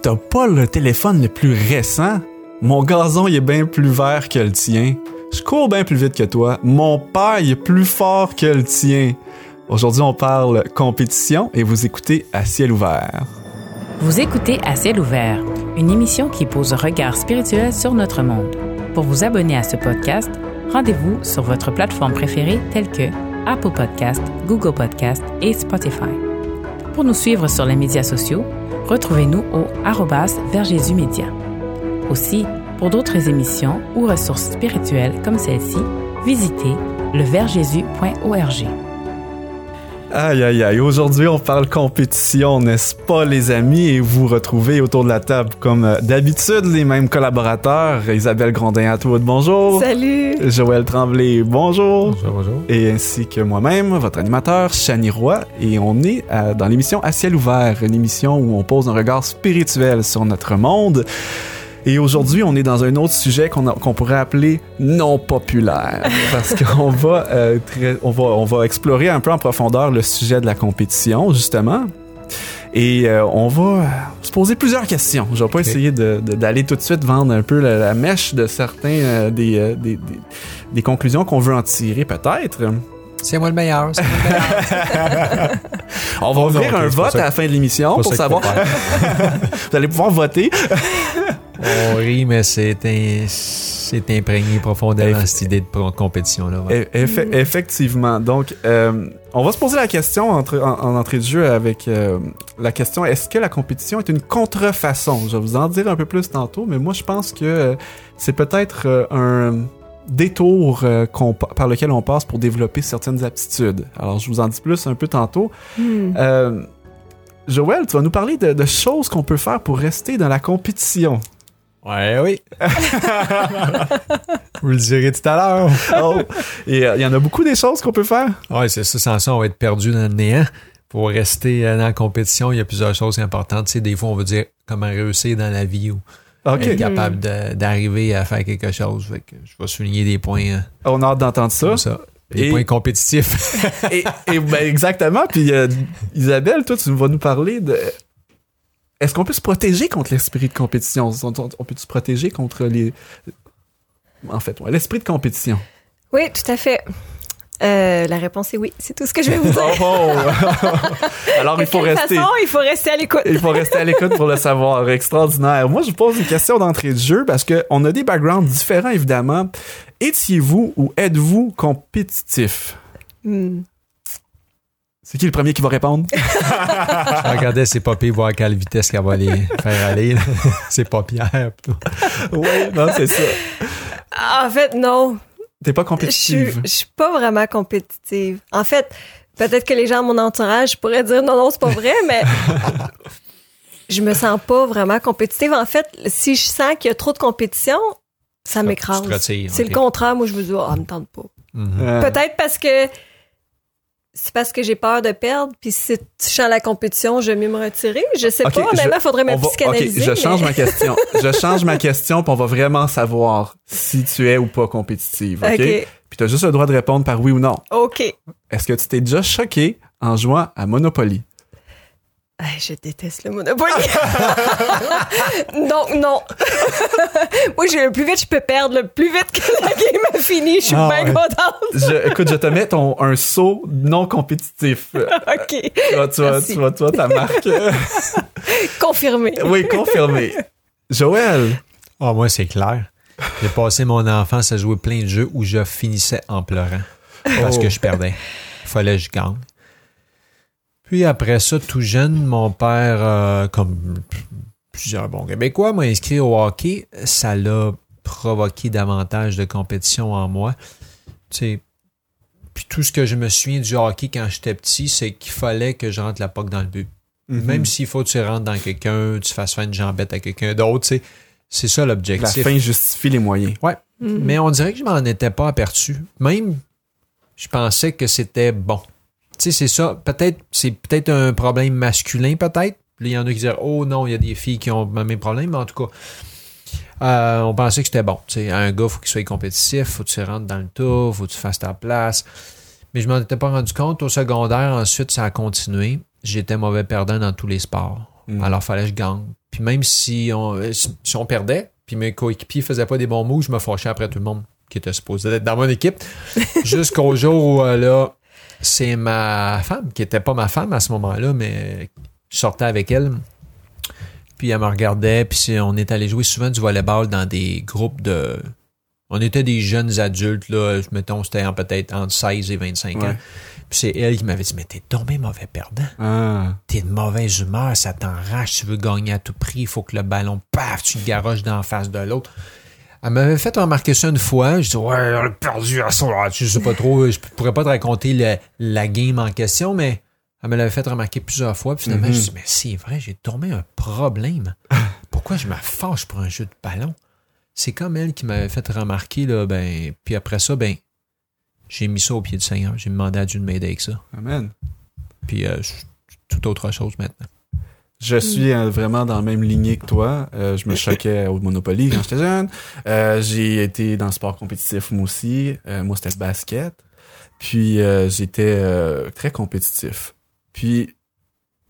t'as pas le téléphone le plus récent? Mon gazon, est bien plus vert que le tien. Je cours bien plus vite que toi. Mon père, est plus fort que le tien. Aujourd'hui, on parle compétition et vous écoutez à ciel ouvert. Vous écoutez À ciel ouvert, une émission qui pose un regard spirituel sur notre monde. Pour vous abonner à ce podcast, rendez-vous sur votre plateforme préférée telle que Apple Podcast, Google Podcast et Spotify. Pour nous suivre sur les médias sociaux, retrouvez-nous au Média. Aussi, pour d'autres émissions ou ressources spirituelles comme celle-ci, visitez leversjésus.org. Aïe aïe aïe, aujourd'hui on parle compétition, n'est-ce pas les amis? Et vous retrouvez autour de la table comme euh, d'habitude les mêmes collaborateurs. Isabelle Grondin-Atwood, bonjour. Salut. Joël Tremblay, bonjour. Bonjour, bonjour. Et ainsi que moi-même, votre animateur, Chani Roy. Et on est euh, dans l'émission À ciel ouvert, une émission où on pose un regard spirituel sur notre monde. Et aujourd'hui, on est dans un autre sujet qu'on pourrait appeler non populaire, parce qu'on va, euh, on va, on va explorer un peu en profondeur le sujet de la compétition, justement. Et euh, on va se poser plusieurs questions. Je vais pas essayer de- de- d'aller tout de suite vendre un peu la, la mèche de certains euh, des, euh, des, des- des conclusions qu'on veut en tirer, peut-être. C'est moi le meilleur. c'est moi le meilleur. On va ouvrir un vote à la fin de l'émission pour savoir. Vous allez pouvoir voter. On rit, mais c'est c'est imprégné profondément Eff- cette idée de compétition-là. ouais. Effe- effectivement. Donc, euh, on va se poser la question entre- en, en entrée de jeu avec euh, la question est-ce que la compétition est une contrefaçon? Je vais vous en dire un peu plus tantôt, mais moi, je pense que euh, c'est peut-être euh, un détour euh, par lequel on passe pour développer certaines aptitudes. Alors, je vous en dis plus un peu tantôt. Hmm. Euh, Joël, tu vas nous parler de, de choses qu'on peut faire pour rester dans la compétition. Ouais, oui. Vous le direz tout à l'heure. Oh, et euh, il y en a beaucoup des choses qu'on peut faire? Ouais, c'est ça. Sans ça, on va être perdu dans le néant. Pour rester euh, dans la compétition, il y a plusieurs choses importantes. Tu sais, des fois, on veut dire comment réussir dans la vie ou être capable de- d'arriver à faire quelque chose. Fait que je vais souligner des points euh, on a hâte d'entendre ça. Des Et- points compétitifs. et, et ben, exactement. Puis euh, Isabelle, toi, tu vas nous parler de. Est-ce qu'on peut se protéger contre l'esprit de compétition? On, peut se protéger contre les. En fait, ouais, l'esprit de compétition? Oui, tout à fait. Euh, la réponse est oui. C'est tout ce que je vais vous dire. Oh, oh. Alors, il faut rester. façon, il faut rester à l'écoute? Il faut rester à l'écoute pour le savoir. Extraordinaire. Moi, je vous pose une question d'entrée de jeu parce que on a des backgrounds différents, évidemment. Étiez-vous ou êtes-vous compétitif? Hmm. C'est qui le premier qui va répondre? Je regardais ses papiers, voir à quelle vitesse qu'elle va les faire aller. là. C'est pas Pierre. plutôt. oui, non, c'est ça. Ah, En fait, non. T'es pas compétitive. je suis pas vraiment compétitive. En fait, peut-être que les gens de mon entourage pourraient dire non, non, c'est pas vrai, mais je me sens pas vraiment compétitive. En fait, si je sens qu'il y a trop de compétition, ça m'écrase. C'est le contraire. Moi, je me dis, ah, me tente pas. Mhm. Euh, Peut-être parce que c'est parce que j'ai peur de perdre, puis si je sens la compétition, je vais mieux me retirer. Je sais pas, honnêtement, je- faudrait me va- psychanalyser. ok, je change mais- ma question. je change ma question, puis on va vraiment savoir si tu es ou pas compétitive. OK? Ok. Puis tu as juste le droit de répondre par oui ou non. OK. Est-ce que tu t'es déjà choqué en jouant à Monopoly? Ay, je déteste le Monopoly. Donc, non. Moi, j'ai le plus vite je peux perdre, le plus vite que la game a fini. Je suis Ah bien ouais. contente. Je, écoute, je te mets ton, un saut non compétitif. Tu OK. vois, tu tu vois, toi, ta marque. Confirmé. oui, confirmé. Joël, Ah, moi, c'est clair. J'ai passé mon enfance à jouer plein de jeux où je finissais en pleurant parce Oh. que je perdais. Il fallait que je gagne. Puis après ça, tout jeune, mon père, euh, comme plusieurs bons Québécois, m'a inscrit au hockey. Ça l'a provoqué davantage de compétition en moi. Tu sais, puis tout ce que je me souviens du hockey quand j'étais petit, c'est qu'il fallait que je rentre la puck dans le but. Mhm. Même s'il faut que tu rentres dans quelqu'un, tu fasses faire une jambette à quelqu'un d'autre, tu sais, c'est ça la l'objectif. fin justifie les moyens. Mhm. Mais on dirait que je m'en étais pas aperçu. Même, je pensais que c'était bon. Tu sais, c'est ça. Peut-être, c'est peut-être un problème masculin, peut-être. Il y en a qui disent, oh non, il y a des filles qui ont le même problème, mais en tout cas, euh, on pensait que c'était bon. Tu sais, un gars, faut qu'il soit compétitif, faut que tu rentres dans le tour, faut que tu fasses ta place. Mais je m'en étais pas rendu compte. Au secondaire, ensuite, ça a continué. J'étais mauvais perdant dans tous les sports. Mm. Alors, fallait que je gagne. Puis Puis même si on, euh, si on perdait, puis mes coéquipiers faisaient pas des bons moves, je me fâchais après tout le monde qui était supposé être dans mon équipe. Jusqu'au jour où euh, là, c'est ma femme, qui était pas ma femme à ce moment-là, mais je sortais avec elle. Puis elle me regardait, puis on est allé jouer souvent du volleyball dans des groupes de. On était des jeunes adultes, là. Mettons, c'était en- peut-être entre 16 et 25 ans. Puis c'est elle qui m'avait dit Mais t'es tombé mauvais perdant. Ah. T'es de mauvaise humeur, ça t'enrage, tu veux gagner à tout prix, il faut que le ballon, paf, tu le garoches d'en face de l'autre. Elle m'avait fait remarquer ça une fois. Je dis ouais, on a perdu à ça. Je sais pas trop, je pourrais pas te raconter le- la game en question, mais elle me l'avait fait remarquer plusieurs fois. Puis finalement, Mhm. je dis mais c'est vrai, j'ai tombé un problème. Pourquoi je me fâche pour un jeu de ballon? C'est comme elle qui m'avait fait remarquer, là, ben, puis après ça, ben, j'ai mis ça au pied du Seigneur. J'ai demandé à Dieu de m'aider avec ça. Amen. Puis euh, c'est tout autre chose maintenant. Je suis euh, vraiment dans la même lignée que toi. Euh, je me choquais au Monopoly quand j'étais jeune. Euh, j'ai été dans le sport compétitif moi aussi. Euh, moi, c'était le basket. Puis euh, j'étais euh, très compétitif. Puis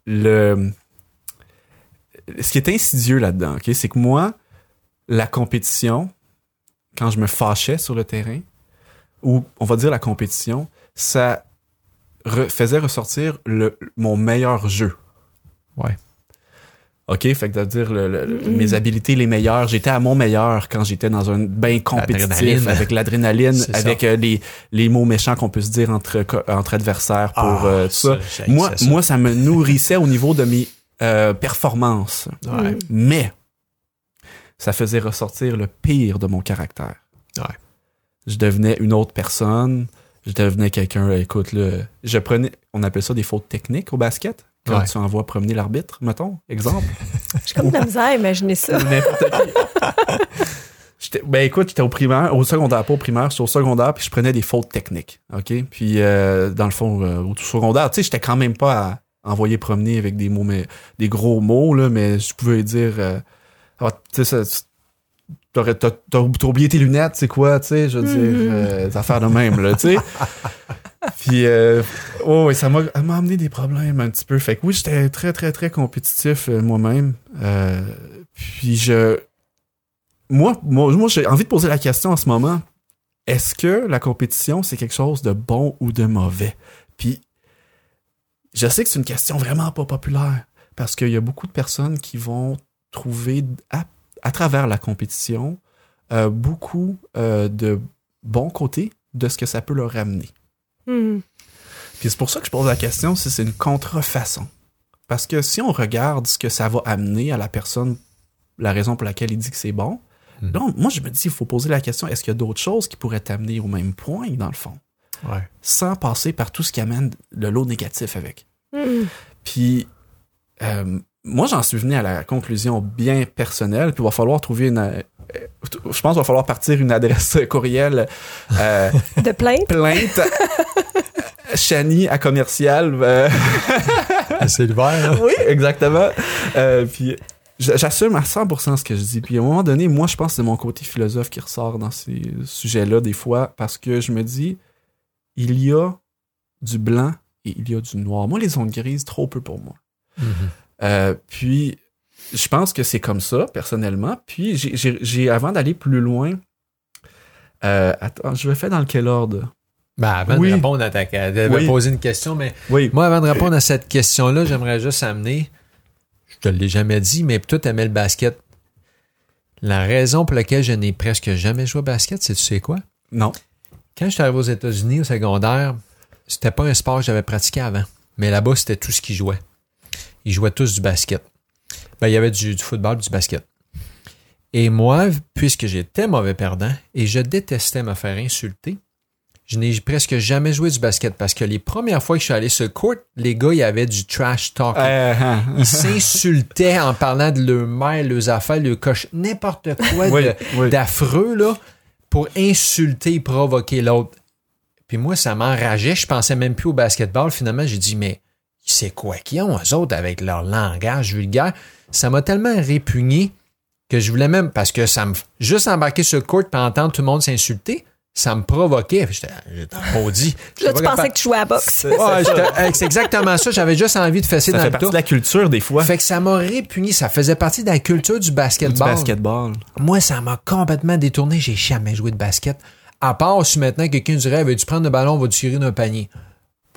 le ce qui est insidieux là-dedans, ok, c'est que moi, la compétition, quand je me fâchais sur le terrain, ou on va dire la compétition, ça re- faisait ressortir le, mon meilleur jeu. Ouais. OK, fait que veut dire le- le- le- mes habilités les meilleures. J'étais à mon meilleur quand j'étais dans un bain compétitif avec l'adrénaline, avec euh, les, les mots méchants qu'on peut se dire entre, entre adversaires pour Ah, euh, tout ça. Moi, ça. moi, ça me nourrissait au niveau de mes euh, performances. Ouais. Mais ça faisait ressortir le pire de mon caractère. Ouais. Je devenais une autre personne. Je devenais quelqu'un, écoute, là, je prenais, on appelle ça des fautes techniques au basket. Quand Ouais. tu envoies promener l'arbitre, mettons, exemple. J'ai comme de la misère à imaginer ça. N'importe qui. J'étais- ben écoute, j'étais au primaire, au secondaire, pas au primaire, j'étais au secondaire, puis je prenais des fautes techniques, OK? Puis euh, dans le fond, euh, au secondaire, tu sais, j'étais quand même pas à envoyer promener avec des mots, mais des gros mots, là, mais je pouvais dire, euh, Ah, tu sais, t'as oublié tes lunettes, c'est quoi, tu sais, je veux dire, euh, des affaires de même, là, tu sais. Puis, euh, oh, ça m'a ça m'a amené des problèmes un petit peu. Fait que oui, j'étais très, très, très compétitif euh, moi-même. Euh, puis je. Moi, moi, moi j'ai envie de poser la question en ce moment. Est-ce que la compétition, c'est quelque chose de bon ou de mauvais? Puis, je sais que c'est une question vraiment pas populaire parce qu'il y a beaucoup de personnes qui vont trouver à, à travers la compétition euh, beaucoup euh, de bons côtés de ce que ça peut leur amener. Hmm. Puis c'est pour ça que je pose la question si c'est une contrefaçon. Parce que si on regarde ce que ça va amener à la personne, la raison pour laquelle il dit que c'est bon, Mhm. là, moi je me dis, il faut poser la question, est-ce qu'il y a d'autres choses qui pourraient t'amener au même point, dans le fond, Ouais. sans passer par tout ce qui amène le lot négatif avec. Hmm. Puis, euh, moi, j'en suis venu à la conclusion bien personnelle, puis il va falloir trouver une... euh, je pense qu'il va falloir partir une adresse courriel euh, De plainte? plainte Chani à commercial. euh, C'est l'hiver, oui, exactement. Euh, puis j'assume à 100% ce que je dis. Puis à un moment donné, moi, je pense que c'est mon côté philosophe qui ressort dans ces sujets-là des fois parce que je me dis, il y a du blanc et il y a du noir. Moi, les zones grises, trop peu pour moi. Euh, puis, je pense que c'est comme ça, personnellement. Puis, j'ai- avant d'aller plus loin, euh, attends, je vais faire dans quel ordre? Ben, avant Oui. de répondre à ta de Oui. me poser une question, mais Oui. moi, avant de répondre à cette question-là, j'aimerais juste amener, je te l'ai jamais dit, mais toi, t'aimais le basket. La raison pour laquelle je n'ai presque jamais joué au basket, c'est tu sais quoi? Non. Quand je suis arrivé aux États-Unis au secondaire, c'était pas un sport que j'avais pratiqué avant. Mais là-bas, c'était tout ce qu'ils jouaient. Ils jouaient tous du basket. Ben, il y avait du, du football, du basket. Et moi, puisque j'étais mauvais perdant et je détestais me faire insulter, je n'ai presque jamais joué du basket parce que les premières fois que je suis allé sur le court, les gars, il y avait du trash talk. Euh, hein. Ils s'insultaient en parlant de leur mère, leurs affaires, leur coche, n'importe quoi Oui, de- oui. d'affreux, là, pour insulter et provoquer l'autre. Puis moi, ça m'enrageait. Je pensais même plus au basketball. Finalement, j'ai dit, mais c'est quoi qu'ils ont, eux autres, avec leur langage vulgaire? Ça m'a tellement répugné que je voulais même, parce que ça me, juste embarquer sur le court et entendre tout le monde s'insulter, ça me provoquait. J'étais maudit. Là, tu pensais capable- que tu jouais à la boxe. C'est- Ouais, c'est exactement ça. J'avais juste envie de fesser Ça dans fait le partie tas. de la culture des fois. Fait que ça m'a répugné. Ça faisait partie de la culture du Du basketball. basketball. Moi, ça m'a complètement détourné. J'ai jamais joué de basket. À part si maintenant quelqu'un dirait, veux-tu prendre le ballon, on va te tirer d'un panier.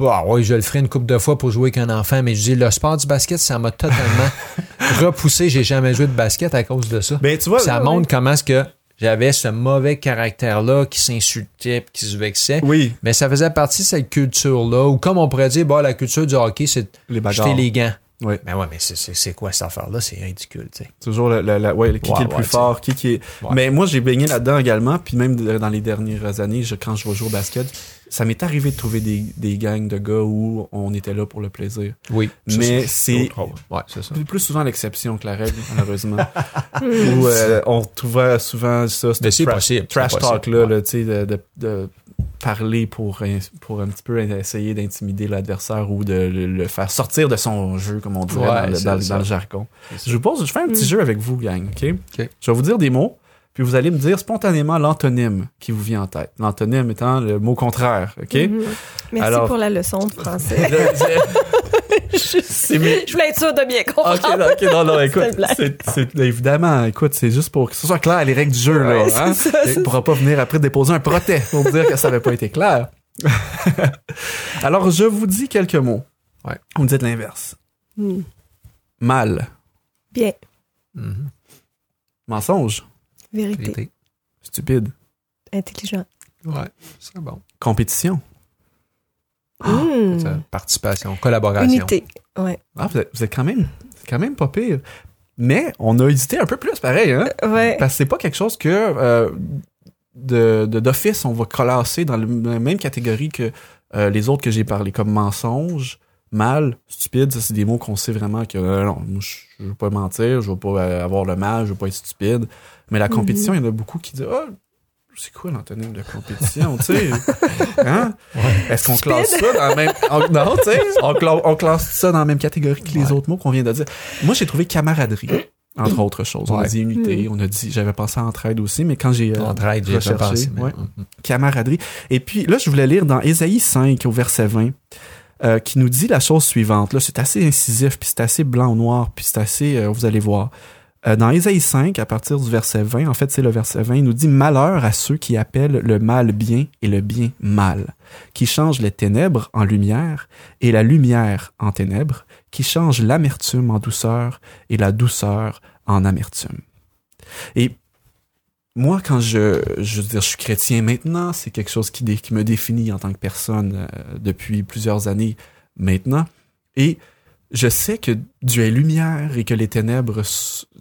Bah oui, je le ferai une couple de fois pour jouer avec un enfant, mais je dis, le sport du basket, ça m'a totalement repoussé. J'ai jamais joué de basket à cause de ça. Ben, tu vois, ça montre comment est-ce que j'avais ce mauvais caractère-là qui s'insultait qui se vexait. oui, Mais ça faisait partie de cette culture-là, ou comme on pourrait dire, bah, la culture du hockey, c'est les jeter les gants. Oui. Mais ouais, mais c'est- quoi cette affaire-là? C'est ridicule, tu sais. Toujours le, le- le- ouais, qui, Ouais, qui est le plus ouais, fort, qui, qui est. Mais moi, j'ai baigné là-dedans également, puis même dans les dernières années, je- quand je vais jouer au basket, ça m'est arrivé de trouver des, des gangs de gars où on était là pour le plaisir. Oui. Mais c'est- Ouais, c'est ça. Plus, plus souvent l'exception que la règle, malheureusement. où euh, on trouvait souvent ça, ce c'est tra- possible, trash c'est talk possible, là, ouais. là, tu sais, de, de, de parler pour, un- pour un petit peu essayer d'intimider l'adversaire ou de le, le faire sortir de son jeu, comme on dirait Ouais, dans, le, dans dans jargon. Je vous pose, je fais un petit jeu avec vous, gang, ok? Ok. Je vais vous dire des mots, puis vous allez me dire spontanément l'antonyme qui vous vient en tête. L'antonyme étant le mot contraire, ok? Mhm. Merci Alors- pour la leçon de français. Mes- Je voulais être sûre de bien comprendre. Ok, non, ok, non, non, écoute, c'est, évidemment, écoute, c'est juste pour que ce soit clair les règles du jeu, là. Hein? c'est ça, Et pourra pas venir après déposer un protest pour dire que ça n'avait pas été clair. Alors, je vous dis quelques mots. Ouais. Vous me dites l'inverse. Hmm. Mal. Bien. Mensonge. Vérité. Vérité. Stupide. Intelligent. Ouais, c'est bon. Compétition. Hmm. Ça, Participation, collaboration. Unité. Ouais. Ah, vous êtes, vous êtes quand même, c'est quand même pas pire. Mais on a hésité un peu plus, pareil, hein? Ouais. Parce que c'est pas quelque chose que euh, de de- d'office on va classer dans le- la même catégorie que euh, les autres que j'ai parlé, comme mensonge, mal, stupide. Ça, c'est des mots qu'on sait vraiment que euh, non, moi, je, je veux pas mentir, je veux pas euh, avoir le mal, je veux pas être stupide. Mais la compétition, il y en a beaucoup qui disent Ah, c'est quoi l'antonyme de compétition, tu sais? Hein? Est-ce qu'on classe ça dans la même. on- non, tu sais, on, cla- on classe ça dans la même catégorie que les Ouais. autres mots qu'on vient de dire. Moi, j'ai trouvé camaraderie, entre autres choses. On a dit unité, on a dit. J'avais pensé à entraide aussi, mais quand j'ai. euh, Entraide, j'ai pensé. Mhm. camaraderie. Et puis là, je voulais lire dans Ésaïe 5 au verset 20, euh, qui nous dit la chose suivante. Là, c'est assez incisif, puis c'est assez blanc ou noir, puis c'est assez, euh, vous allez voir. Euh, dans Ésaïe 5, à partir du verset 20, en fait, c'est le verset 20, il nous dit Malheur à ceux qui appellent le mal bien et le bien mal, qui changent les ténèbres en lumière et la lumière en ténèbres, qui changent l'amertume en douceur et la douceur en amertume. Et moi, quand je, je veux dire, je suis chrétien maintenant, c'est quelque chose qui, dé- qui me définit en tant que personne euh, depuis plusieurs années maintenant. Et je sais que Dieu est lumière et que les ténèbres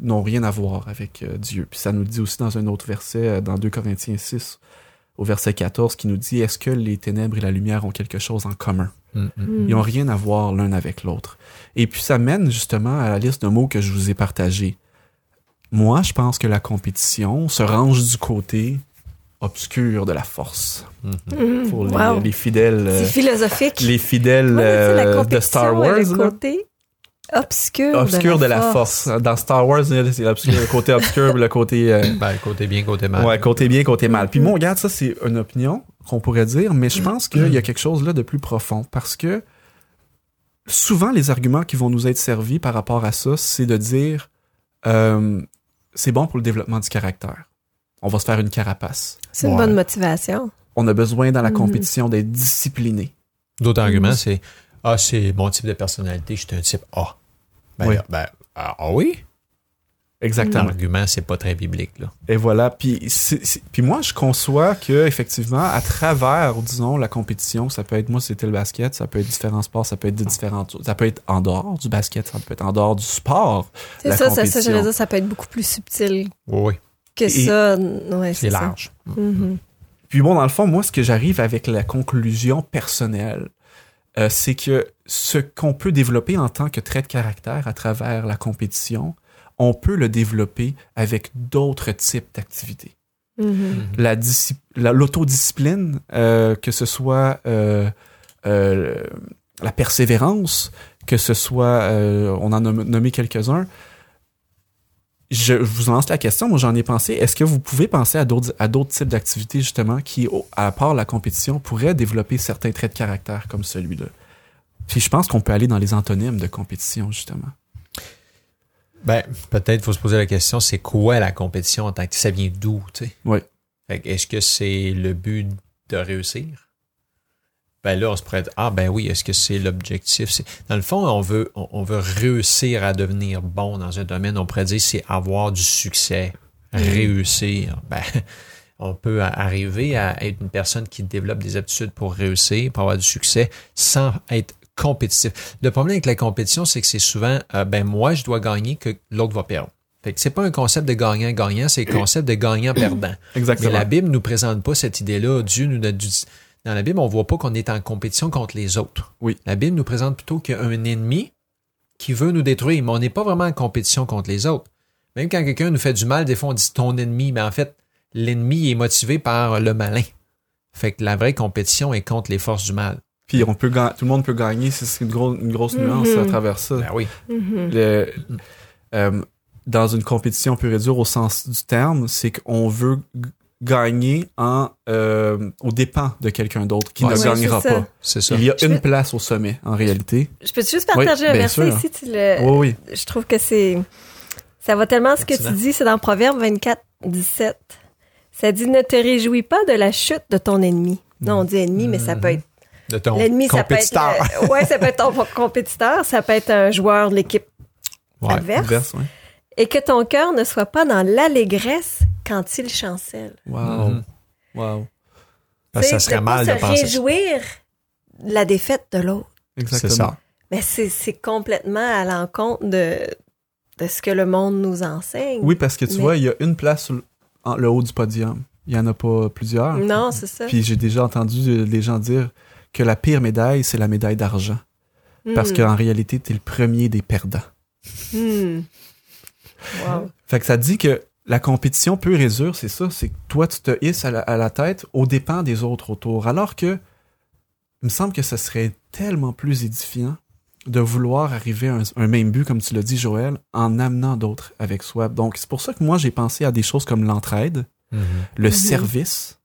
n'ont rien à voir avec euh, Dieu. Puis ça nous le dit aussi dans un autre verset, euh, dans 2 Corinthiens 6, au verset 14, qui nous dit, est-ce que les ténèbres et la lumière ont quelque chose en commun? Mhm. Hmm. Ils n'ont rien à voir l'un avec l'autre. Et puis ça mène justement à la liste de mots que je vous ai partagés. Moi, je pense que la compétition se range du côté obscur de la force. Mhm. Hmm. Pour les, Wow. les fidèles, euh, C'est philosophique. les fidèles euh, de Star Wars. Le là. côté obscur, Obscur de la, force. Dans Star Wars, c'est l'obscur- le côté obscur, le côté euh, Ben, côté bien, côté mal. Ouais, côté bien, côté mal. Puis moi, regarde, ça, c'est une opinion qu'on pourrait dire, mais je pense qu'il y a quelque chose là de plus profond parce que souvent, les arguments qui vont nous être servis par rapport à ça, c'est de dire euh, c'est bon pour le développement du caractère. On va se faire une carapace. C'est une Ouais. bonne motivation. On a besoin dans la Mhm. compétition d'être discipliné. D'autres arguments, c'est Ah, c'est mon type de personnalité, je suis un type A. Ben, Oui. ben, ah ah oui? Exactement. L'argument, c'est pas très biblique, là. Et voilà. Puis, c'est- c'est- puis moi, je conçois que effectivement, à travers, disons, la compétition, ça peut être moi, c'était le basket, ça peut être différents sports, ça peut être de différentes choses. Ça peut être en dehors du basket, ça peut être en dehors du sport. C'est La ça, ça, ça, compétition. j'allais dire, ça peut être beaucoup plus subtil Oui, que Et- ça. Ouais, C'est c'est ça. large. Mhm. Puis bon, dans le fond, moi, ce que j'arrive avec la conclusion personnelle, euh, c'est que ce qu'on peut développer en tant que trait de caractère à travers la compétition, on peut le développer avec d'autres types d'activités. Mhm. la disci- la- l'autodiscipline, euh, que ce soit euh, euh, la persévérance, que ce soit, euh, on en a nommé quelques-uns, je vous lance la question, moi j'en ai pensé. Est-ce que vous pouvez penser à d'autres à d'autres types d'activités justement qui, à part la compétition, pourraient développer certains traits de caractère comme celui-là? Puis je pense qu'on peut aller dans les antonymes de compétition justement. Ben, peut-être faut se poser la question, c'est quoi la compétition en tant que ça vient d'où, tu sais? Oui. Fait que Est-ce que c'est le but de réussir? Ben là, on se pourrait dire, ah ben oui, est-ce que c'est l'objectif? Dans le fond, on veut, on, on veut réussir à devenir bon dans un domaine. On pourrait dire, c'est avoir du succès, réussir. Ben, on peut arriver à être une personne qui développe des aptitudes pour réussir, pour avoir du succès, sans être compétitif. Le problème avec la compétition, c'est que c'est souvent, euh, ben moi, je dois gagner que l'autre va perdre. Fait que c'est pas un concept de gagnant-gagnant, c'est le concept de gagnant-perdant. Mais Exactement. la Bible nous présente pas cette idée-là. Dieu nous a dit, dans la Bible, on voit pas qu'on est en compétition contre les autres. Oui. La Bible nous présente plutôt qu'il y a un ennemi qui veut nous détruire, mais on n'est pas vraiment en compétition contre les autres. Même quand quelqu'un nous fait du mal, des fois on dit ton ennemi, mais en fait, l'ennemi est motivé par le malin. Fait que la vraie compétition est contre les forces du mal. Puis on peut tout le monde peut gagner, c'est une, gros- une grosse nuance Mhm. à travers ça. Ben oui. Mhm. Le- euh, dans une compétition pure et dure au sens du terme, c'est qu'on veut gagner en euh, aux dépens de quelqu'un d'autre qui Ouais, ne ouais, gagnera pas. C'est ça. Il y a Je une place au sommet en réalité. Je peux juste partager Oui, un verset ici? Tu le... Oui, oui. Je trouve que c'est. Ça va tellement ce que tu dis, c'est dans Proverbe 24, 17. Ça dit Ne te réjouis pas de la chute de ton ennemi. Non, on dit ennemi, mais ça peut être. De ton L'ennemi, ça peut être. compétiteur. euh, ouais, ça peut être ton compétiteur, ça peut être un joueur de l'équipe Ouais. adverse. Ouais. Et que ton cœur ne soit pas dans l'allégresse quand il chancelle. Wow. Mhm. Wow. Parce que ça serait de mal de se penser ça. réjouir de la défaite de l'autre. Exactement. C'est ça. Mais c'est c'est complètement à l'encontre de, de ce que le monde nous enseigne. Oui, parce que tu Mais- vois, il y a une place sur le, en- le haut du podium. Il y en a pas plusieurs. Non, c'est ça. Puis j'ai déjà entendu des gens dire que la pire médaille, c'est la médaille d'argent. Parce Hmm. qu'en réalité, t'es le premier des perdants. Hmm. Wow. Fait que ça dit que la compétition et dure, c'est ça, c'est que toi, tu te hisses à la, à la tête aux dépens des autres autour. Alors que, il me semble que ce serait tellement plus édifiant de vouloir arriver à un, un même but, comme tu l'as dit, Joël, en amenant d'autres avec soi. Donc, c'est pour ça que moi, j'ai pensé à des choses comme l'entraide, Mhm. le Mhm. service,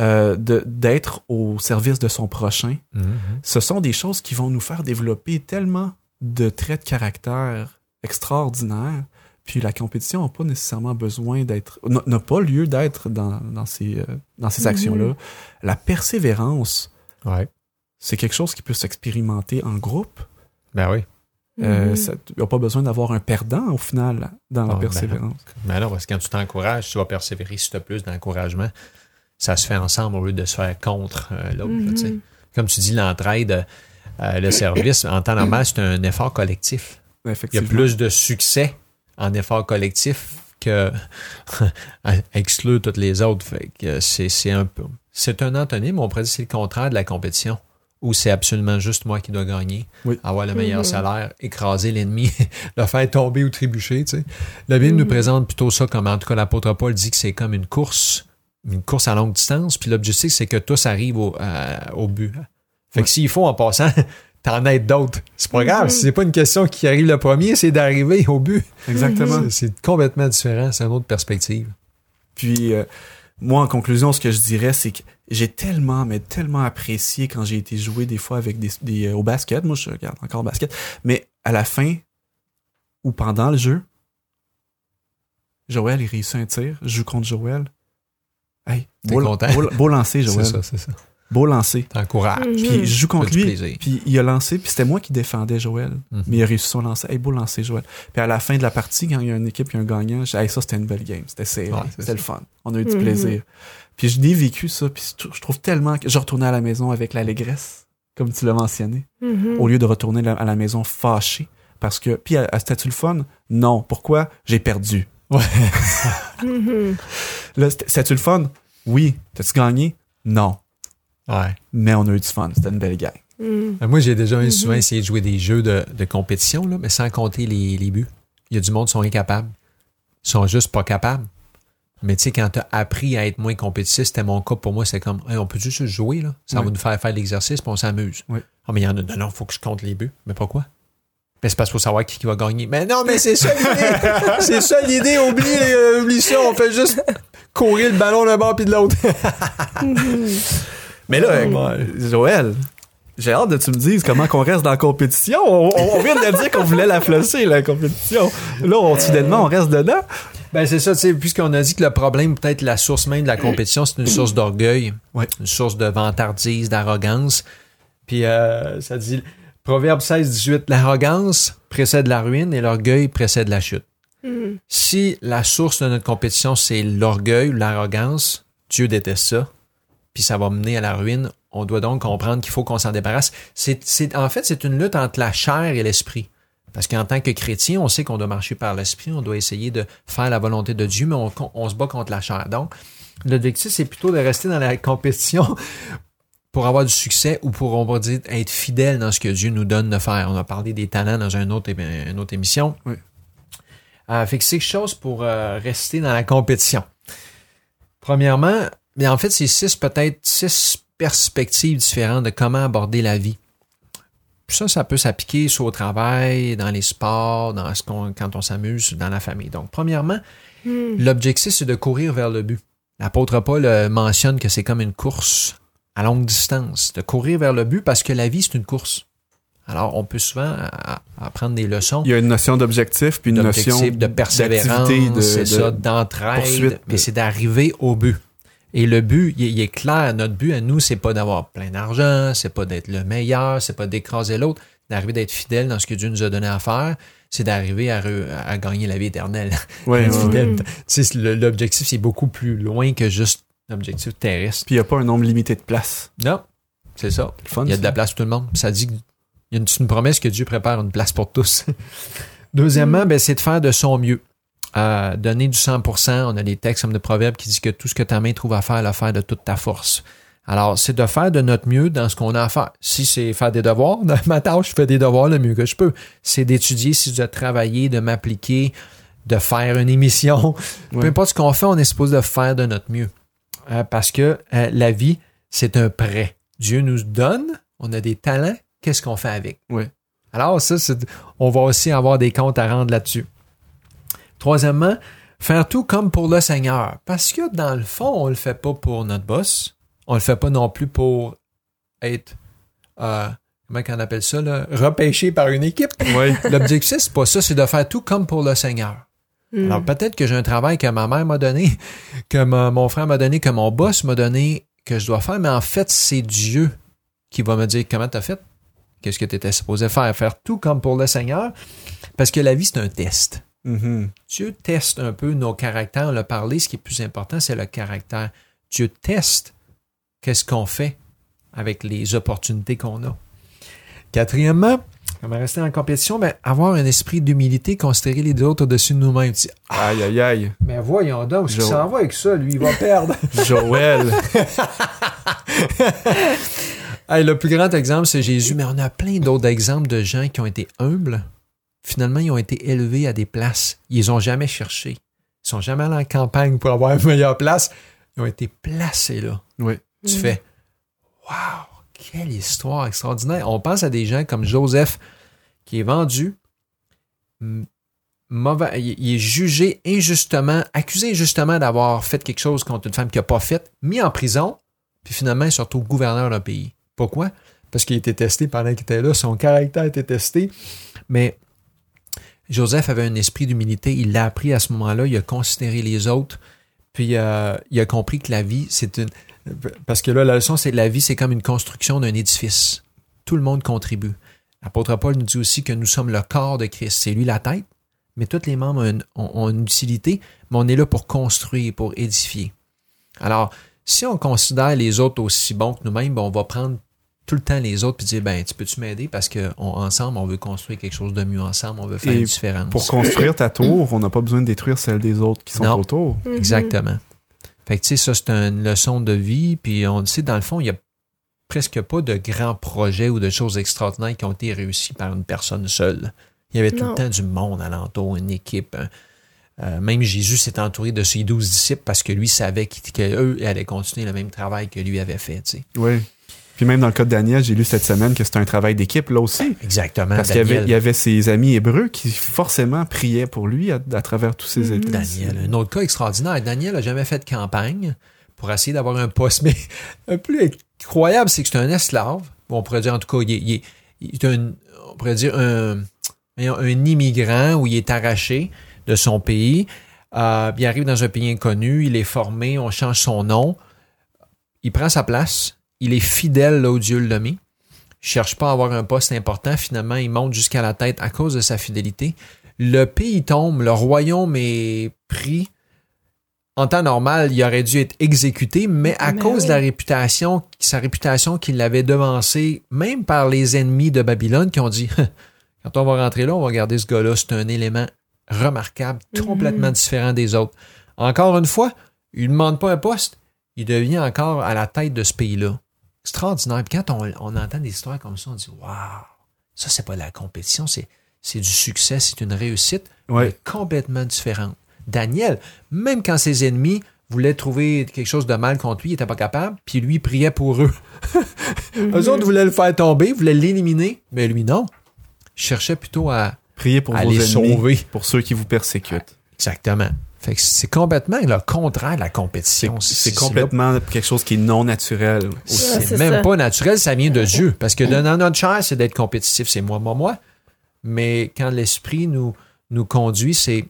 euh, de- d'être au service de son prochain. Mhm. Ce sont des choses qui vont nous faire développer tellement de traits de caractère extraordinaires. Puis la compétition n'a pas nécessairement besoin d'être, n'a n'a pas lieu d'être dans, dans ces, euh, dans ces Mhm. actions-là. La persévérance, Ouais. c'est quelque chose qui peut s'expérimenter en groupe. Ben oui. Euh, Il n'y a pas besoin d'avoir un perdant au final dans la Ah, ben persévérance. Mais non, parce que quand tu t'encourages, tu vas persévérer si tu as plus d'encouragement. Ça se fait ensemble au lieu de se faire contre euh, l'autre. Mhm. Comme tu dis, l'entraide, euh, le service, en temps normal, c'est un effort collectif. Il y a plus de succès en effort collectif que exclure toutes les autres. C'est un peu. C'est un antonyme, on pourrait dire que c'est le contraire de la compétition. Où c'est absolument juste moi qui dois gagner, Oui. avoir le meilleur Mhm. salaire, écraser l'ennemi, le faire tomber ou trébucher. Tu sais. La Bible nous Mhm. présente plutôt ça comme, en tout cas, l'apôtre Paul dit que c'est comme une course, une course à longue distance, puis l'objectif, c'est que tous arrivent au, à- au but. Fait que s'il faut, en passant, t'en aides d'autres. C'est pas grave, Mhm. c'est pas une question qui arrive le premier, c'est d'arriver au but. Exactement. C'est- C'est complètement différent, c'est une autre perspective. Puis, euh, moi, en conclusion, ce que je dirais, c'est que j'ai tellement, mais tellement apprécié quand j'ai été jouer des fois avec des, des euh, au basket. Moi, je regarde encore au basket. Mais à la fin ou pendant le jeu, Joël, il réussit un tir. Je joue contre Joël. Hey, T'es beau, content? beau, beau lancer, C'est Joël. ça, c'est ça. Beau lancer. T'encourages. Mhm. Puis je joue contre lui. plaisir. Puis il a lancé, puis c'était moi qui défendais Joël. Mhm. Mais il a réussi son lancer. Hey, beau lancer, Joël. Puis à la fin de la partie, quand il y a une équipe et un gagnant, j'ai hey, ça c'était une belle game. C'était serré. Ouais, c'est c'était ça. le fun. On a eu du Mhm. plaisir. Puis je l'ai vécu ça, puis je trou- je trouve tellement que je retournais à la maison avec l'allégresse, comme tu l'as mentionné, Mhm. au lieu de retourner à la maison fâché. Parce que, puis à, à c'était-tu le fun? Non. Pourquoi? J'ai perdu. Mhm. Là, c'était- c'était-tu le fun? Oui. T'as-tu gagné? Non. Ouais. Mais on a eu du fun. C'était une belle gang. Mhm. Euh, Moi, j'ai déjà Mhm. souvent essayé de jouer des jeux de, de compétition, là, mais sans compter les, les buts. Il y a du monde qui sont incapables. Ils sont juste pas capables. Mais tu sais, quand tu as appris à être moins compétitif, c'était mon cas pour moi, c'est comme, Hey, on peut juste jouer, là. Ça Oui. va nous faire faire l'exercice, puis on s'amuse. Oui. Ah, mais il y en a, non, non, faut que je compte les buts. Mais pourquoi? Mais c'est parce qu'il faut savoir qui, qui va gagner. Mais non, mais c'est ça l'idée. c'est ça l'idée. Oublie, euh, oublie ça. On fait juste courir le ballon d'un bord puis de l'autre. Mais là, Joël, j'ai hâte de tu me dises comment qu'on reste dans la compétition. On, on- on vient de dire qu'on voulait la flosser, la compétition. Là, on, soudainement, on reste dedans. Ben c'est ça, tu sais, puisqu'on a dit que le problème, peut-être la source même de la compétition, c'est une source d'orgueil, Ouais. une source de vantardise, d'arrogance. Puis euh, ça dit, Proverbe 16, 18, l'arrogance précède la ruine et l'orgueil précède la chute. Mhm. Si la source de notre compétition, c'est l'orgueil ou l'arrogance, Dieu déteste ça, puis ça va mener à la ruine. On doit donc comprendre qu'il faut qu'on s'en débarrasse. C'est, c'est- en fait, c'est une lutte entre la chair et l'esprit. Parce qu'en tant que chrétien, on sait qu'on doit marcher par l'esprit, on doit essayer de faire la volonté de Dieu, mais on, on se bat contre la chair. Donc, l'objectif, c'est plutôt de rester dans la compétition pour avoir du succès ou pour, on va dire, être fidèle dans ce que Dieu nous donne de faire. On a parlé des talents dans une autre, é- une autre émission. Oui. Euh, fait que c'est quelque chose pour euh, rester dans la compétition. Premièrement, mais en fait, c'est six, peut-être six perspectives différentes de comment aborder la vie. Puis ça, ça peut s'appliquer soit au travail, dans les sports, dans ce qu'on, quand on s'amuse, dans la famille. Donc, premièrement, Mhm. l'objectif, c'est de courir vers le but. L'apôtre Paul euh, mentionne que c'est comme une course à longue distance, de courir vers le but parce que la vie, c'est une course. Alors, on peut souvent a- apprendre des leçons Il y a une notion d'objectif, puis une notion de persévérance, c'est de- ça, d'entraide, mais c'est d'arriver au but. Et le but, il, est clair, notre but à nous, c'est pas d'avoir plein d'argent, c'est pas d'être le meilleur, c'est pas d'écraser l'autre, d'arriver d'être fidèle dans ce que Dieu nous a donné à faire, c'est d'arriver à, gagner la vie éternelle. Ouais, ouais, ouais. L'objectif, c'est beaucoup plus loin que juste l'objectif terrestre. Puis il n'y a pas un nombre limité de places. Non, c'est ça. C'est le fun, Il y a de la place pour tout le monde. Ça dit qu'il y a une, c'est une promesse que Dieu prépare une place pour tous. Deuxièmement, ben, c'est de faire de son mieux. Euh, donner du 100%. On a des textes comme de Proverbes qui disent que tout ce que ta main trouve à faire, le faire de toute ta force. Alors, c'est de faire de notre mieux dans ce qu'on a à faire. Si c'est faire des devoirs, dans ma tâche, je fais des devoirs le mieux que je peux. C'est d'étudier, si c'est de travailler, de m'appliquer, de faire une émission. Peu importe ce qu'on fait, on est supposé de faire de notre mieux. Euh, parce que euh, la vie, c'est un prêt. Dieu nous donne, on a des talents, qu'est-ce qu'on fait avec? Ouais. Alors, ça, c'est- on va aussi avoir des comptes à rendre là-dessus. Troisièmement, faire tout comme pour le Seigneur. Parce que dans le fond, on le fait pas pour notre boss. On le fait pas non plus pour être, euh, comment qu'on appelle ça, là, repêché par une équipe. Ouais. L'objectif, c'est pas ça, c'est de faire tout comme pour le Seigneur. Mhm. Alors peut-être que j'ai un travail que ma mère m'a donné, que ma- mon frère m'a donné, que mon boss m'a donné, que je dois faire, mais en fait, c'est Dieu qui va me dire comment t'as fait, qu'est-ce que tu étais supposé faire, faire tout comme pour le Seigneur, parce que la vie, c'est un test. Mhm. Dieu teste un peu nos caractères, on l'a parlé, ce qui est plus important, c'est le caractère. Dieu teste qu'est-ce qu'on fait avec les opportunités qu'on a. Quatrièmement, va rester en compétition, ben, avoir un esprit d'humilité, considérer les autres au-dessus de nous-mêmes. Tu dis, Aïe, aïe, aïe. mais voyons donc, Jo- qu'il s'en va avec ça, lui, il va perdre. Joël. Hey, le plus grand exemple, c'est Jésus, mais on a plein d'autres exemples de gens qui ont été humbles. Finalement, ils ont été élevés à des places. Ils les ont jamais cherchés. Ils sont jamais allés en campagne pour avoir une meilleure place. Ils ont été placés là. Oui. Tu fais Wow, quelle histoire extraordinaire. On pense à des gens comme Joseph qui est vendu, il est jugé injustement, accusé injustement d'avoir fait quelque chose contre une femme qu'il n'a pas fait, mis en prison, puis finalement, il se retrouve gouverneur d'un pays. Pourquoi? Parce qu'il été testé pendant qu'il était là, son caractère été testé. Mais Joseph avait un esprit d'humilité, il l'a appris à ce moment-là, il a considéré les autres, puis euh, il a compris que la vie, c'est une... Parce que là, la leçon, c'est que la vie, c'est comme une construction d'un édifice. Tout le monde contribue. L'apôtre Paul nous dit aussi que nous sommes le corps de Christ. C'est lui la tête, mais tous les membres ont une, ont- ont une utilité, mais on est là pour construire, pour édifier. Alors, si on considère les autres aussi bons que nous-mêmes, ben, on va prendre tout le temps les autres et dire, ben, tu peux-tu m'aider? Parce qu'ensemble, on veut construire quelque chose de mieux ensemble, on veut faire Et une différence. Pour construire ta tour, on n'a pas besoin de détruire celle des autres qui sont Non. autour. Mhm. Exactement. Fait que, tu sais, ça, c'est une leçon de vie. Puis, on le sait, dans le fond, il y a presque pas de grands projets ou de choses extraordinaires qui ont été réussis par une personne seule. Il y avait tout Non. le temps du monde alentour, une équipe. Euh, même Jésus s'est entouré de ses douze disciples parce que lui savait qu'il- qu'eux allaient continuer le même travail que lui avait fait, tu sais. Oui. Puis même dans le cas de Daniel, j'ai lu cette semaine que c'était un travail d'équipe là aussi. Exactement. Parce qu'il y avait, y ses amis hébreux qui forcément priaient pour lui à, à travers tous ces états. Daniel, un autre cas extraordinaire. Daniel a jamais fait de campagne pour essayer d'avoir un poste. Mais le plus incroyable, c'est que c'est un esclave. On pourrait dire, en tout cas, il est, un, on pourrait dire un, un immigrant où il est arraché de son pays. Euh, il arrive dans un pays inconnu, il est formé, on change son nom. Il prend sa place. Il est fidèle là où Dieu l'a mis. Il cherche pas à avoir un poste important. Finalement, il monte jusqu'à la tête à cause de sa fidélité. Le pays tombe, le royaume est pris. En temps normal, il aurait dû être exécuté, mais à Mais cause oui. de la réputation, sa réputation qui l'avait devancé, même par les ennemis de Babylone qui ont dit, quand on va rentrer là, on va garder ce gars-là, c'est un élément remarquable, complètement différent des autres. Encore une fois, il ne demande pas un poste, il devient encore à la tête de ce pays-là. Extraordinaire. Puis quand on, on entend des histoires comme ça, on dit Waouh, ça, c'est pas de la compétition, c'est, c'est du succès, c'est une réussite Ouais. mais complètement différente. Daniel, même quand ses ennemis voulaient trouver quelque chose de mal contre lui, il n'était pas capable, puis lui priait pour eux. Eux autres voulaient le faire tomber, voulaient l'éliminer, mais lui non. Il cherchait plutôt à. Priez pour À vos les ennemis, sauver. pour ceux qui vous persécutent. Exactement. Fait que c'est complètement le contraire de la C'est compétition. c'est complètement quelque chose qui est non naturel C'est c'est même ça. pas naturel, ça vient de Dieu. Parce que dans notre chair, c'est d'être compétitif, c'est moi, moi, moi. Mais quand l'Esprit nous, nous conduit, c'est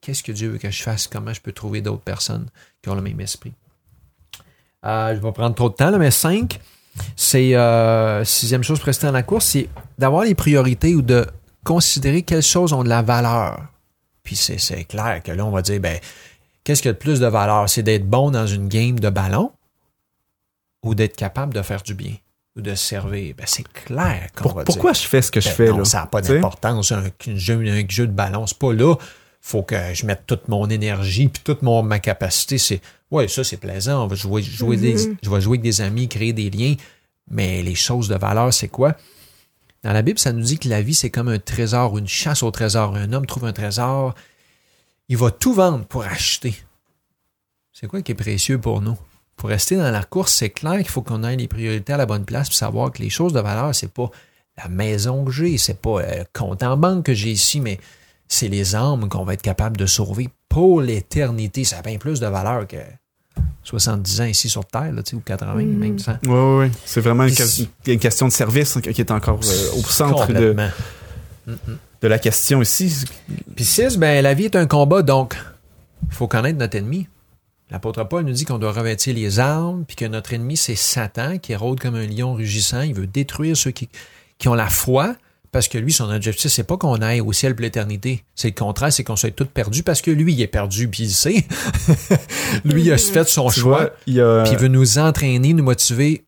qu'est-ce que Dieu veut que je fasse? Comment je peux trouver d'autres personnes qui ont le même esprit? Euh, je vais prendre trop de temps, là, mais cinq, c'est euh, sixième chose pour rester dans la course, c'est d'avoir les priorités ou de considérer quelles choses ont de la valeur. Puis c'est c'est clair que là, on va dire, ben, qu'est-ce qui a de plus de valeur? C'est d'être bon dans une game de ballon ou d'être capable de faire du bien ou de servir? Ben, c'est clair Pour- va pourquoi dire. je fais ce que je Ben fais non, là? ça n'a pas d'importance. Un, un jeu, un jeu de ballon, c'est pas là. Faut que je mette toute mon énergie puis toute mon, ma capacité. C'est ouais, ça c'est plaisant. On va jouer, jouer des, je vais jouer avec des amis, créer des liens. Mais les choses de valeur, c'est quoi? Dans la Bible, ça nous dit que la vie, c'est comme un trésor, une chasse au trésor. Un homme trouve un trésor, il va tout vendre pour acheter. C'est quoi qui est précieux pour nous? Pour rester dans la course, c'est clair qu'il faut qu'on ait les priorités à la bonne place, puis savoir que les choses de valeur, c'est pas la maison que j'ai, c'est pas euh, le compte en banque que j'ai ici, mais c'est les âmes qu'on va être capable de sauver pour l'éternité. Ça a bien plus de valeur que 70 ans ici sur Terre, là, ou 80, même 100. Oui, oui, oui. C'est vraiment une, question de service hein, qui est encore euh, au centre de, la question ici. Puis 6, ben, la vie est un combat, donc il faut connaître notre ennemi. L'apôtre Paul nous dit qu'on doit revêtir les armes, puis que notre ennemi, c'est Satan, qui rôde comme un lion rugissant. Il veut détruire ceux qui, qui ont la foi, parce que lui, son objectif, c'est pas qu'on aille au ciel pour l'éternité. C'est le contraire, c'est qu'on soit tous perdus, parce que lui, il est perdu, puis il sait. lui, il a fait son Tu choix. vois, il y a, Puis il veut nous entraîner, nous motiver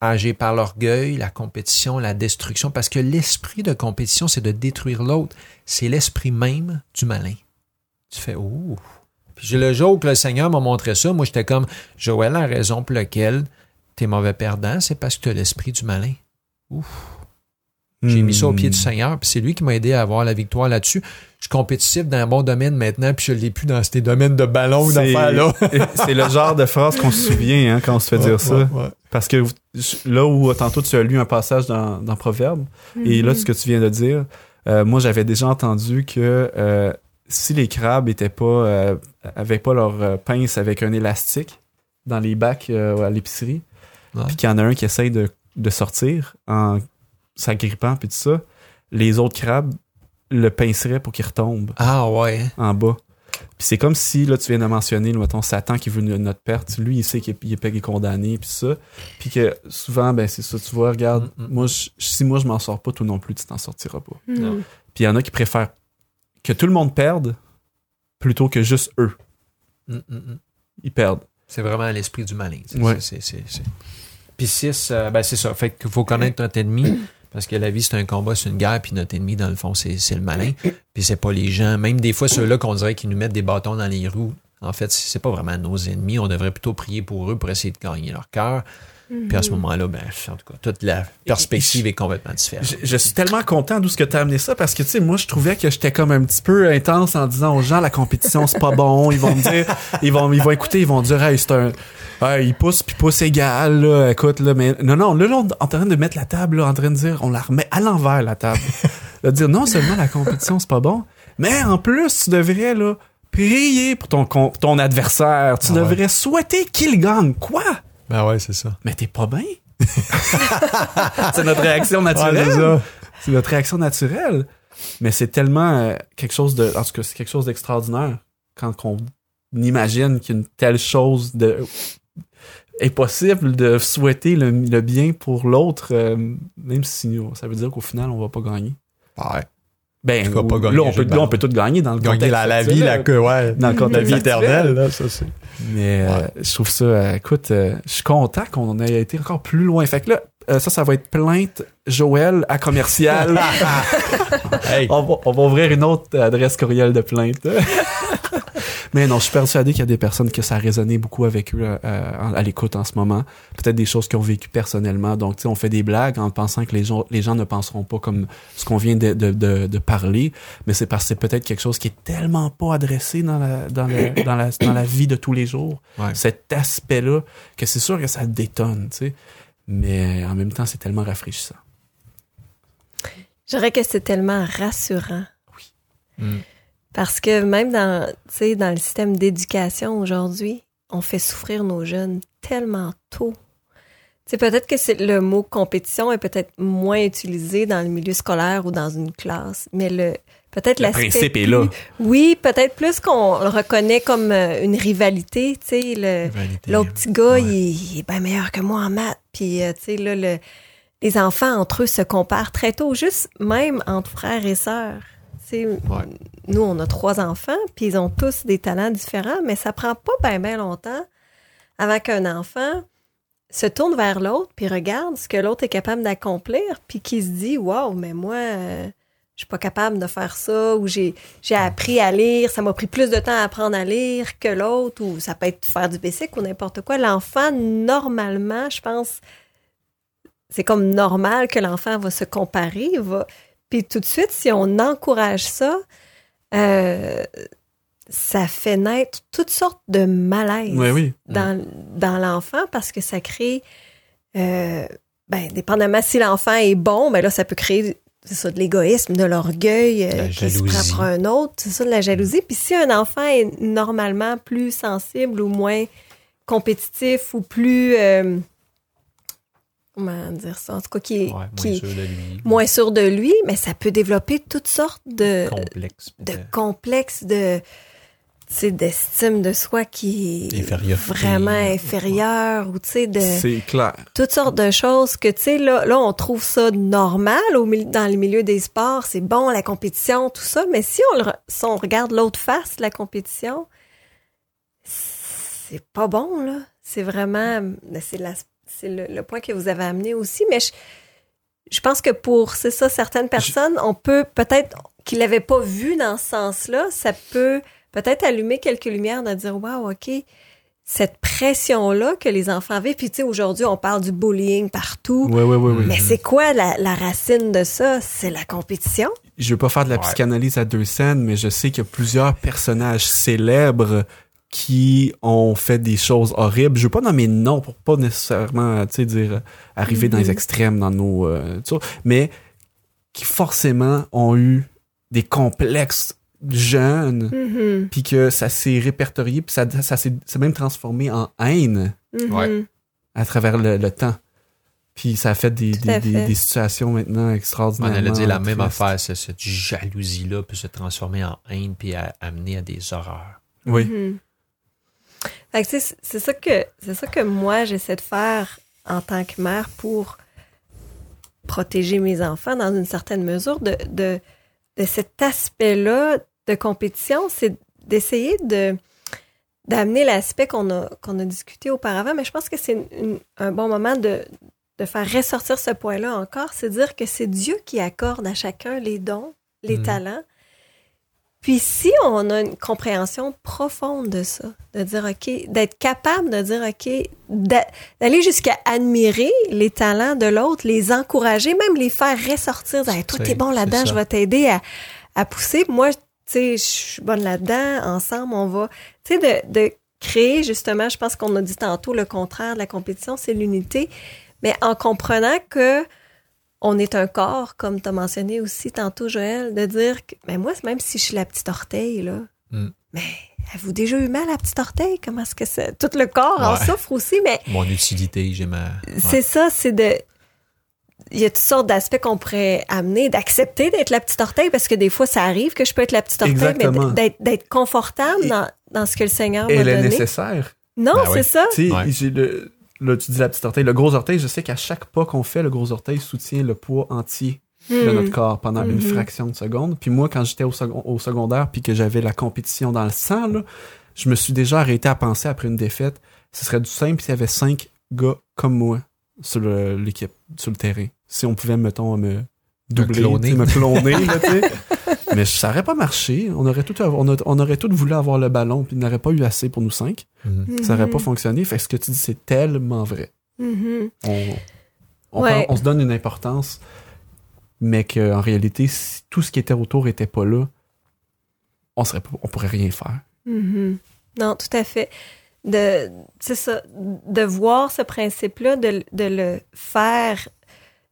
à agir par l'orgueil, la compétition, la destruction, parce que l'esprit de compétition, c'est de détruire l'autre. C'est l'esprit même du malin. Tu fais, oh. Puis j'ai le jour que le Seigneur m'a montré ça, moi j'étais comme, Joël, la raison pour laquelle t'es mauvais perdant, c'est parce que tu as l'esprit du malin. J'ai mis ça au pied du Hmm. Seigneur, puis c'est lui qui m'a aidé à avoir la victoire là-dessus. Je suis compétitif dans un bon domaine maintenant, puis je l'ai plus dans ces domaines de ballon ou d'affaires-là. c'est le genre de phrase qu'on se souvient hein, quand on se fait dire ça. Ouais. Parce que là où tantôt tu as lu un passage dans, dans Proverbe, et là ce que tu viens de dire, euh, moi j'avais déjà entendu que euh, si les crabes étaient pas euh, avaient pas leur euh, pince avec un élastique dans les bacs euh, à l'épicerie, Ouais. puis qu'il y en a un qui essaye de, de sortir en s'agrippant puis tout ça, les autres crabes le pinceraient pour qu'il retombe Ah ouais. hein? en bas. Puis c'est comme si, là, tu viens de mentionner, là, mettons, Satan qui veut no- notre perte. Lui, il sait qu'il est, est condamné, puis ça. Puis que souvent, ben, c'est ça, tu vois, regarde, Mm, mm. moi, je- si moi, je m'en sors pas, toi non plus, tu t'en sortiras pas. Non. Puis il y en a qui préfèrent que tout le monde perde plutôt que juste eux. Mm, mm, mm. Ils perdent. C'est vraiment l'esprit du malin. Ouais. c'est- c'est- c'est- Puis 6, ben c'est ça. Fait qu'il faut connaître notre ennemi. Parce que la vie, c'est un combat, c'est une guerre, puis notre ennemi, dans le fond, c'est le malin. Puis c'est pas les gens. Même des fois, ceux-là qu'on dirait qu'ils nous mettent des bâtons dans les roues En fait, c'est pas vraiment nos ennemis. On devrait plutôt prier pour eux pour essayer de gagner leur cœur. Puis à ce moment-là, ben, en tout cas, toute la perspective est complètement différente. Je, je suis tellement content d'où ce que tu as amené ça parce que tu sais moi je trouvais que j'étais comme un petit peu intense en disant aux gens la compétition c'est pas bon, ils vont me dire ils vont ils vont écouter, ils vont dire hey, c'est un hey, il pousse puis pousse égal là, écoute là mais non non là, on est en train de mettre la table là, en train de dire on la remet à l'envers la table. de dire non seulement la compétition c'est pas bon, mais en plus tu devrais là prier pour ton ton adversaire, tu Ah ouais. devrais souhaiter qu'il gagne quoi? Ben ouais, c'est ça. mais t'es pas bien. c'est notre réaction naturelle. Ouais, c'est notre réaction naturelle. Mais c'est tellement euh, quelque chose de. En tout cas, c'est quelque chose d'extraordinaire quand on imagine qu'une telle chose de est possible de souhaiter le, le bien pour l'autre, euh, même si ça veut dire qu'au final, on va pas gagner. Ouais. Ben, Tu vas pas ou- gagner là, on peut, là, on tout gagner dans le Gagner contexte la, la vie, la, que, ouais, dans le la contexte vie actuel. éternelle, là, ça c'est. Mais euh, je trouve ça, euh, écoute, euh, je suis content qu'on ait été encore plus loin. Fait que là, ça, ça va être plainte Joël à commercial. Hey, on, va, on va ouvrir une autre adresse courriel de plainte. Mais non, je suis persuadé qu'il y a des personnes que ça a résonné beaucoup avec eux euh, à l'écoute en ce moment. Peut-être des choses qu'ils ont vécues personnellement. Donc, tu sais, on fait des blagues en pensant que les gens, les gens ne penseront pas comme ce qu'on vient de, de, de, de parler. Mais c'est parce que c'est peut-être quelque chose qui est tellement pas adressé dans la, dans la, dans la, dans la vie de tous les jours. Ouais. Cet aspect-là, que c'est sûr que ça détonne, tu sais. Mais en même temps, c'est tellement rafraîchissant. Je dirais que c'est tellement rassurant. Mm. Parce que même dans, tu sais, dans le système d'éducation aujourd'hui, on fait souffrir nos jeunes tellement tôt. Tu sais, peut-être que c'est le mot compétition est peut-être moins utilisé dans le milieu scolaire ou dans une classe, mais le peut-être Le principe est là. Oui, peut-être plus qu'on le reconnaît comme euh, une rivalité, tu sais. L'autre petit gars, Ouais. il, est- il est bien meilleur que moi en maths. Puis, euh, tu sais, là, le- les enfants entre eux se comparent très tôt, juste même entre frères et sœurs. Nous, on a trois enfants, puis ils ont tous des talents différents, mais ça prend pas bien ben longtemps avant qu'un enfant se tourne vers l'autre, puis regarde ce que l'autre est capable d'accomplir, puis qui se dit, wow, mais moi, euh, je suis pas capable de faire ça, ou j'ai j'ai appris à lire, ça m'a pris plus de temps à apprendre à lire que l'autre, ou ça peut être faire du basic ou n'importe quoi. L'enfant, normalement, je pense, c'est comme normal que l'enfant va se comparer, va. Puis tout de suite, si on encourage ça, euh, ça fait naître toutes sortes de malaises Oui, oui. dans, dans l'enfant parce que ça crée, euh, ben, dépendamment si l'enfant est bon, ben là, ça peut créer c'est ça, de l'égoïsme, de l'orgueil, euh, La qui se prend jalousie. pour un autre, c'est ça, de la jalousie. Puis si un enfant est normalement plus sensible ou moins compétitif ou plus, euh, comment dire ça, en tout cas, qui est, Ouais, qui moins est sûr de lui. moins sûr de lui, mais ça peut développer toutes sortes de, complexe. de complexes de d'estime de soi qui est vraiment inférieure ou tu sais de C'est clair. toutes sortes de choses que tu sais là là on trouve ça normal au dans le milieu des sports c'est bon la compétition tout ça mais si on le si on regarde l'autre face de la compétition c'est pas bon là c'est vraiment c'est la c'est le, le point que vous avez amené aussi mais je, je pense que pour c'est ça certaines personnes on peut peut-être qu'ils l'avaient pas vu dans ce sens-là ça peut peut-être allumer quelques lumières de dire waouh ok cette pression-là que les enfants vivent. Puis, tu sais, aujourd'hui, on parle du bullying partout. Oui, oui, oui, oui. Mais c'est quoi la, la racine de ça? C'est la compétition? Je veux pas faire de la Ouais. psychanalyse à deux scènes, mais je sais qu'il y a plusieurs personnages célèbres qui ont fait des choses horribles. Je veux pas nommer de nom pour pas nécessairement, tu sais, dire euh, arriver dans les extrêmes dans nos, euh, tu vois, mais qui forcément ont eu des complexes jeunes, Mhm. puis que ça s'est répertorié, puis ça, ça s'est même transformé en haine Mhm. Ouais. à travers le, le temps. Puis ça a fait des, des, situations maintenant On extraordinaires. allait dire la même affaire, c'est cette jalousie-là peut se transformer en haine puis à- amener à des horreurs. Oui. C'est ça que c'est ça que moi j'essaie de faire en tant que mère pour protéger mes enfants dans une certaine mesure de, de, de cet aspect-là de compétition, c'est d'essayer de d'amener l'aspect qu'on a qu'on a discuté auparavant, mais je pense que c'est un bon moment de de faire ressortir ce point-là encore, c'est dire que c'est Dieu qui accorde à chacun les dons, les Mhm. talents. Puis si on a une compréhension profonde de ça, de dire OK, d'être capable de dire OK, d'a- d'aller jusqu'à admirer les talents de l'autre, les encourager, même les faire ressortir, dire Hey, toi t'es bon là-dedans, je vais t'aider à, à pousser. Moi, tu sais, je suis bonne là-dedans, ensemble on va, tu sais, de, de créer justement, je pense qu'on a dit tantôt le contraire de la compétition, c'est l'unité, mais en comprenant que on est un corps, comme tu as mentionné aussi tantôt, Joël, de dire que, mais moi, même si je suis la petite orteil, là, Mm. mais avez-vous déjà eu mal à la petite orteil? Comment est-ce que c'est? Tout le corps en souffre aussi, mais Mon utilité, j'ai ma. c'est ça, c'est de. Il y a toutes sortes d'aspects qu'on pourrait amener, d'accepter d'être la petite orteil, parce que des fois, ça arrive que je peux être la petite orteil, Exactement. mais d'être, d'être confortable Et- dans, dans ce que le Seigneur m'a Elle est donné. nécessaire. Non, Ben c'est oui. ça. Ouais. le, là, tu dis la petite orteil. Le gros orteil, je sais qu'à chaque pas qu'on fait, le gros orteil soutient le poids entier de Hmm. notre corps pendant une Mhm. fraction de seconde. Puis moi, quand j'étais au, second- au secondaire puis que j'avais la compétition dans le sang, là, je me suis déjà arrêté à penser après une défaite, ce serait du simple s'il y avait cinq gars comme moi sur l'équipe, sur le terrain. Si on pouvait, mettons, me sais, me cloner. Mais ça aurait pas marché. On aurait tout, on, a- on aurait tout voulu avoir le ballon puis il n'aurait pas eu assez pour nous cinq. Mhm. Ça aurait Mhm. pas fonctionné. Fait que ce que tu dis, c'est tellement vrai. Mhm. On, on, Ouais. on se donne une importance, mais qu'en réalité, si tout ce qui était autour était pas là, on serait pas, on pourrait rien faire. Non, tout à fait. De, c'est ça, de voir ce principe-là, de, de le faire,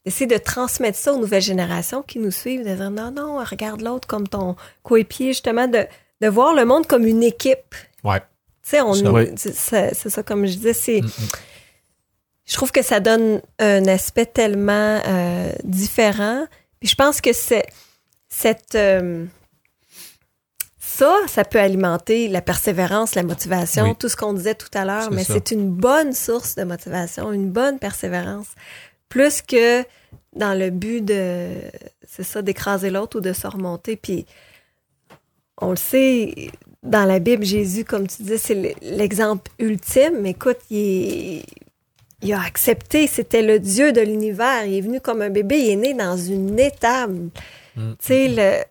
d'essayer de transmettre ça aux nouvelles générations qui nous suivent, de dire non, non, regarde l'autre comme ton coéquipier, justement, de, de voir le monde comme une équipe. Ouais. Tu sais, on, c'est, ça, comme je disais, c'est, Mhm. je trouve que ça donne un aspect tellement euh, différent. Puis je pense que c'est cette euh, ça, ça peut alimenter la persévérance, la motivation, Oui. tout ce qu'on disait tout à l'heure, C'est mais ça. c'est une bonne source de motivation, une bonne persévérance, plus que dans le but de, c'est ça, d'écraser l'autre ou de se remonter. Puis on le sait, dans la Bible, Jésus, comme tu disais, c'est l'exemple ultime. Mais écoute, il, est- il a accepté, c'était le Dieu de l'univers. Il est venu comme un bébé, il est né dans une étable. Mm. Tu sais, le,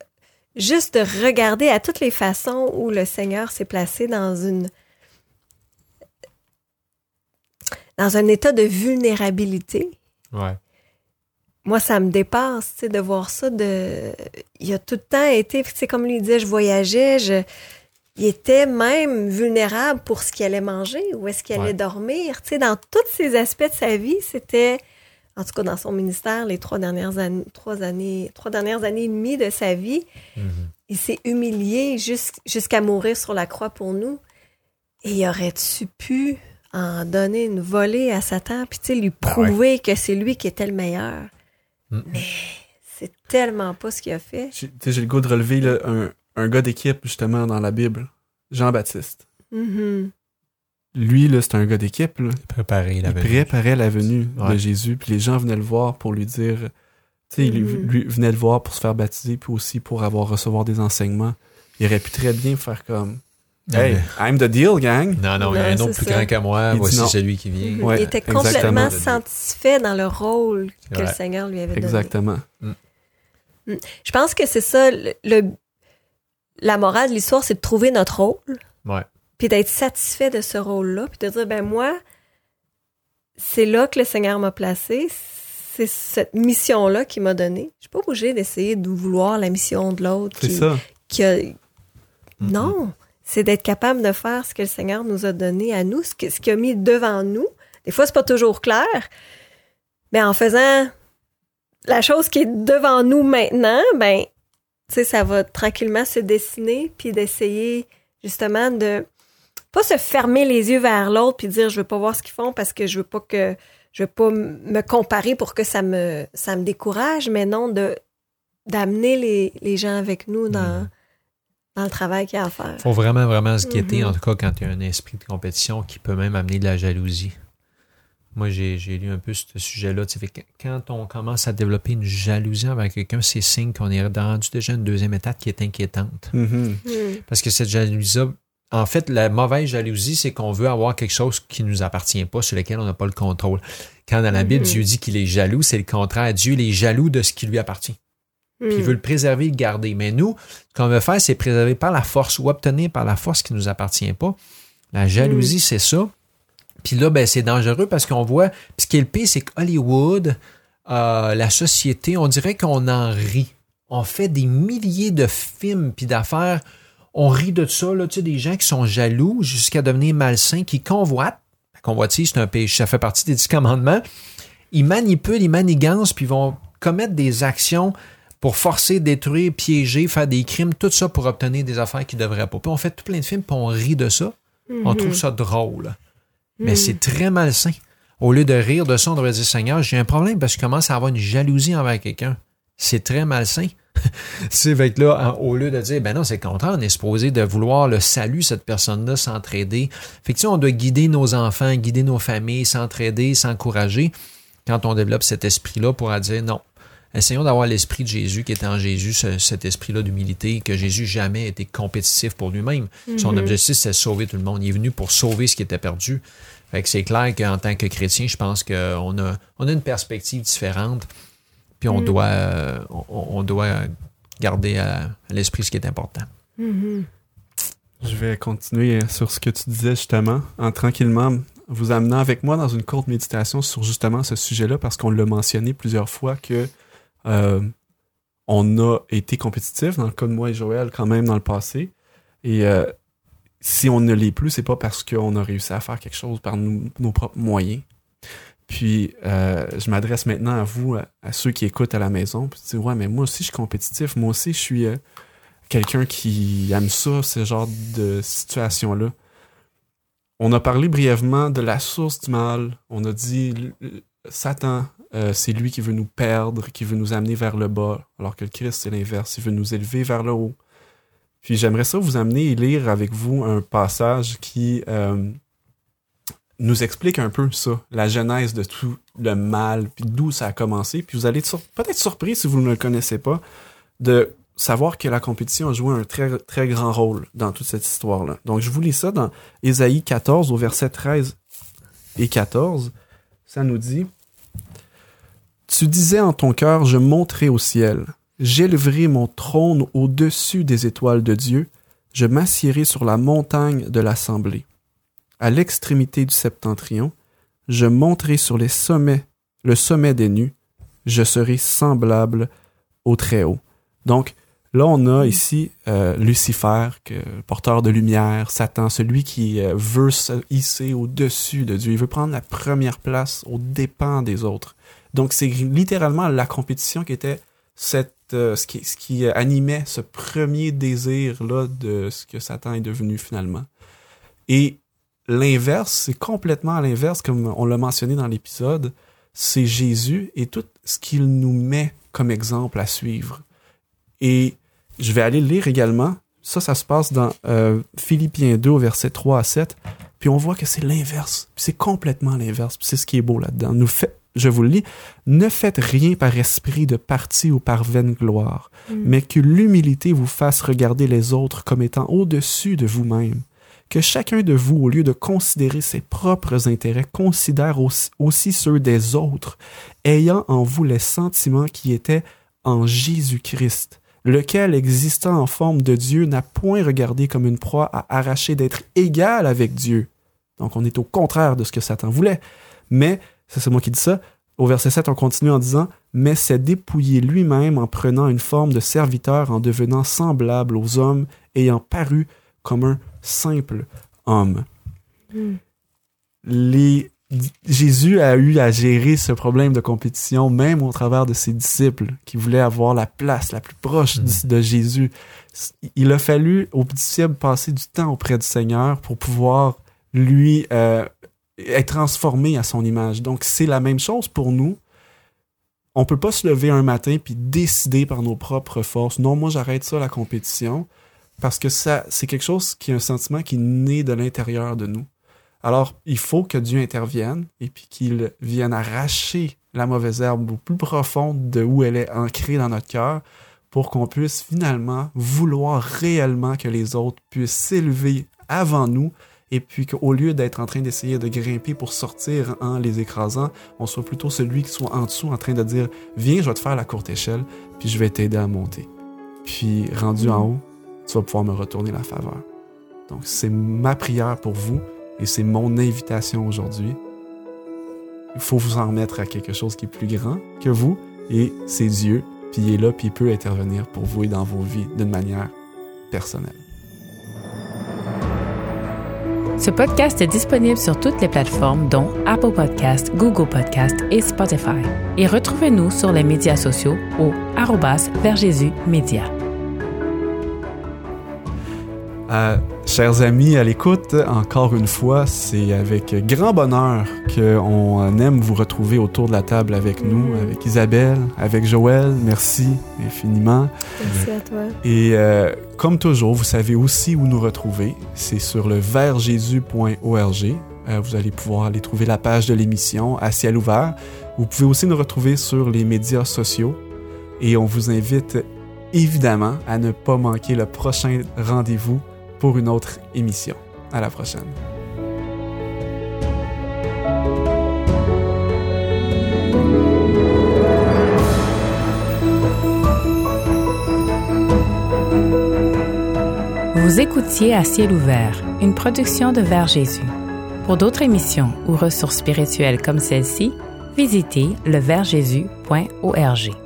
juste de regarder à toutes les façons où le Seigneur s'est placé dans une dans un état de vulnérabilité. Ouais. Moi, ça me dépasse, tu sais, de voir ça. De, il a tout le temps été, tu sais, comme lui disait, je voyageais, je, il était même vulnérable pour ce qu'il allait manger, où est-ce qu'il allait dormir. Tu sais, dans tous ces aspects de sa vie, c'était, en tout cas dans son ministère, les trois dernières années, trois années, trois dernières années et demie de sa vie, Mhm. il s'est humilié jus- jusqu'à mourir sur la croix pour nous. Et il aurait-tu pu en donner une volée à Satan, puis tu sais, lui ouais. prouver que c'est lui qui était le meilleur? Mhm. Mais c'est tellement pas ce qu'il a fait. J'ai tu sais, j'ai le goût de relever là, un, un gars d'équipe, justement, dans la Bible. Jean-Baptiste. Mhm. Lui, là, c'est un gars d'équipe, là. Préparer la Il préparait la venue de. Jésus, puis les gens venaient le voir pour lui dire... Tu sais, il Mhm. lui venait le voir pour se faire baptiser, puis aussi pour avoir recevoir des enseignements. Il aurait pu très bien faire comme... Hey, mais- I'm the deal, gang! Non, non, il y a un autre plus ça. grand que moi. Il Voici celui qui vient. Ouais, il était exactement. complètement satisfait dans le rôle que le. Seigneur lui avait donné. Exactement. Je pense que c'est ça, le, le- la morale de l'histoire, c'est de trouver notre rôle, Ouais. puis d'être satisfait de ce rôle-là, puis de dire, ben moi, c'est là que le Seigneur m'a placé, c'est cette mission-là qu'il m'a donnée. Je suis pas obligée d'essayer de vouloir la mission de l'autre. C'est qui- ça. qui a-. Non, c'est d'être capable de faire ce que le Seigneur nous a donné à nous, ce qu'il a mis devant nous. Des fois, c'est pas toujours clair, mais en faisant la chose qui est devant nous maintenant, ben, tu sais, ça va tranquillement se dessiner, puis d'essayer justement de pas se fermer les yeux vers l'autre puis dire je veux pas voir ce qu'ils font parce que je veux pas que je veux pas me comparer pour que ça me ça me décourage, mais non de d'amener les, les gens avec nous dans Mhm. Dans le travail qu'il y a à faire. faut vraiment, vraiment se guetter, Mhm. en tout cas, quand il y a un esprit de compétition qui peut même amener de la jalousie. Moi, j'ai lu un peu ce sujet-là. Quand on commence à développer une jalousie envers quelqu'un, c'est signe qu'on est rendu déjà à une deuxième étape qui est inquiétante. Mhm. Hmm. Parce que cette jalousie en fait, la mauvaise jalousie, c'est qu'on veut avoir quelque chose qui ne nous appartient pas, sur lequel on n'a pas le contrôle. Quand dans la Bible, Mhm. Dieu dit qu'il est jaloux, c'est le contraire. Dieu il est jaloux de ce qui lui appartient. Puis il veut le préserver, le garder. Mais nous, ce qu'on veut faire, c'est préserver par la force ou obtenir par la force qui ne nous appartient pas. La jalousie, c'est ça. Puis là, ben, c'est dangereux parce qu'on voit. Puis ce qui est le pire, c'est qu'Hollywood, euh, la société, on dirait qu'on en rit. On fait des milliers de films puis d'affaires. On rit de ça, là, tu sais, des gens qui sont jaloux jusqu'à devenir malsains, qui convoitent. La convoitise, c'est un péché, ça fait partie des dix commandements. Ils manipulent, ils manigancent, puis ils vont commettre des actions pour forcer, détruire, piéger, faire des crimes, tout ça pour obtenir des affaires qu'ils ne devraient pas. Puis on fait tout plein de films, puis on rit de ça. On Mhm. trouve ça drôle. Mais c'est très malsain. Au lieu de rire de ça, on devrait dire Seigneur, j'ai un problème parce que je commence à avoir une jalousie envers quelqu'un. C'est très malsain. c'est fait que là, en- au lieu de dire, ben non, c'est le contraire, on est supposé de vouloir le salut, cette personne-là, s'entraider. Fait que tu sais, on doit guider nos enfants, guider nos familles, s'entraider, s'encourager quand on développe cet esprit-là pour dire non. Essayons d'avoir l'esprit de Jésus qui était en Jésus, ce- cet esprit-là d'humilité, que Jésus jamais été compétitif pour lui-même. Son objectif, c'est de sauver tout le monde. Il est venu pour sauver ce qui était perdu. Fait que c'est clair qu'en tant que chrétien, je pense qu'on a, on a une perspective différente. Puis on, doit, euh, on, on doit garder à, à l'esprit ce qui est important. Je vais continuer sur ce que tu disais justement, en tranquillement vous amenant avec moi dans une courte méditation sur justement ce sujet-là, parce qu'on l'a mentionné plusieurs fois que euh, on a été compétitif, dans le cas de moi et Joël, quand même dans le passé. Et euh, si on ne l'est plus, c'est pas parce qu'on a réussi à faire quelque chose par nos propres moyens. Puis, euh, je m'adresse maintenant à vous, à, ceux qui écoutent à la maison. Puis, tu dis, ouais, mais moi aussi, je suis compétitif. Moi aussi, je suis quelqu'un qui aime ça, ce genre de situation-là. On a parlé brièvement de la source du mal. On a dit, Satan, euh, c'est lui qui veut nous perdre, qui veut nous amener vers le bas, alors que le Christ, c'est l'inverse. Il veut nous élever vers le haut. Puis j'aimerais ça vous amener et lire avec vous un passage qui euh, nous explique un peu ça, la genèse de tout le mal, puis d'où ça a commencé. Puis vous allez être peut-être surpris si vous ne le connaissez pas, de savoir que la compétition a joué un très, très grand rôle dans toute cette histoire-là. Donc je vous lis ça dans Ésaïe 14 au verset 13 et 14. Ça nous dit Tu disais en ton cœur, je monterai au ciel, j'élèverai mon trône au-dessus des étoiles de Dieu, je m'assiérai sur la montagne de l'assemblée. À l'extrémité du septentrion, je monterai sur les sommets, le sommet des nues, je serai semblable au Très-Haut. Donc, là, on a ici euh, Lucifer, porteur de lumière, Satan, celui qui euh, veut se hisser au-dessus de Dieu. Il veut prendre la première place aux dépens des autres. Donc, c'est littéralement la compétition qui était cette, euh, ce, qui, ce qui animait ce premier désir-là de ce que Satan est devenu finalement. Et l'inverse, c'est complètement l'inverse, comme on l'a mentionné dans l'épisode, c'est Jésus et tout ce qu'il nous met comme exemple à suivre. Et je vais aller lire également. Ça, ça se passe dans euh, Philippiens 2, au verset 3 à 7. Puis on voit que c'est l'inverse. C'est complètement l'inverse. C'est ce qui est beau là-dedans. Nous fait, je vous le lis. Ne faites rien par esprit de parti ou par vaine gloire, mais que l'humilité vous fasse regarder les autres comme étant au-dessus de vous-même. Que chacun de vous, au lieu de considérer ses propres intérêts, considère aussi, aussi ceux des autres, ayant en vous les sentiments qui étaient en Jésus-Christ, lequel, existant en forme de Dieu, n'a point regardé comme une proie à arracher d'être égal avec Dieu. Donc on est au contraire de ce que Satan voulait. Mais, ça c'est moi qui dis ça, au verset 7, on continue en disant Mais s'est dépouillé lui-même en prenant une forme de serviteur, en devenant semblable aux hommes, ayant paru comme un simple homme. Les... Jésus a eu à gérer ce problème de compétition, même au travers de ses disciples qui voulaient avoir la place la plus proche de- de Jésus. Il a fallu aux disciples passer du temps auprès du Seigneur pour pouvoir lui euh, être transformé à son image. Donc c'est la même chose pour nous. On peut pas se lever un matin puis décider par nos propres forces. Non, moi j'arrête ça la compétition parce que ça c'est quelque chose qui est un sentiment qui naît de l'intérieur de nous. Alors, il faut que Dieu intervienne et puis qu'il vienne arracher la mauvaise herbe au plus profond de où elle est ancrée dans notre cœur pour qu'on puisse finalement vouloir réellement que les autres puissent s'élever avant nous et puis qu'au lieu d'être en train d'essayer de grimper pour sortir en les écrasant, on soit plutôt celui qui soit en dessous en train de dire Viens, je vais te faire la courte échelle, puis je vais t'aider à monter. Puis rendu en haut, tu vas pouvoir me retourner la faveur. Donc c'est ma prière pour vous et c'est mon invitation aujourd'hui. Il faut vous en remettre à quelque chose qui est plus grand que vous et c'est Dieu, puis il est là, puis il peut intervenir pour vous et dans vos vies d'une manière personnelle. Ce podcast est disponible sur toutes les plateformes dont Apple Podcast, Google Podcast et Spotify. Et retrouvez-nous sur les médias sociaux au arrobas vers Jésus chers amis à l'écoute, encore une fois, c'est avec grand bonheur qu'on aime vous retrouver autour de la table avec nous, avec Isabelle, avec Joël. Merci infiniment. Merci à toi. Et euh, comme toujours, vous savez aussi où nous retrouver. C'est sur le vertjésus.org. Euh, vous allez pouvoir aller trouver la page de l'émission à ciel ouvert. Vous pouvez aussi nous retrouver sur les médias sociaux. Et on vous invite évidemment à ne pas manquer le prochain rendez-vous pour une autre émission. À la prochaine. Vous écoutiez À ciel ouvert, une production de Vers Jésus. Pour d'autres émissions ou ressources spirituelles comme celle-ci, visitez leversjésus.org.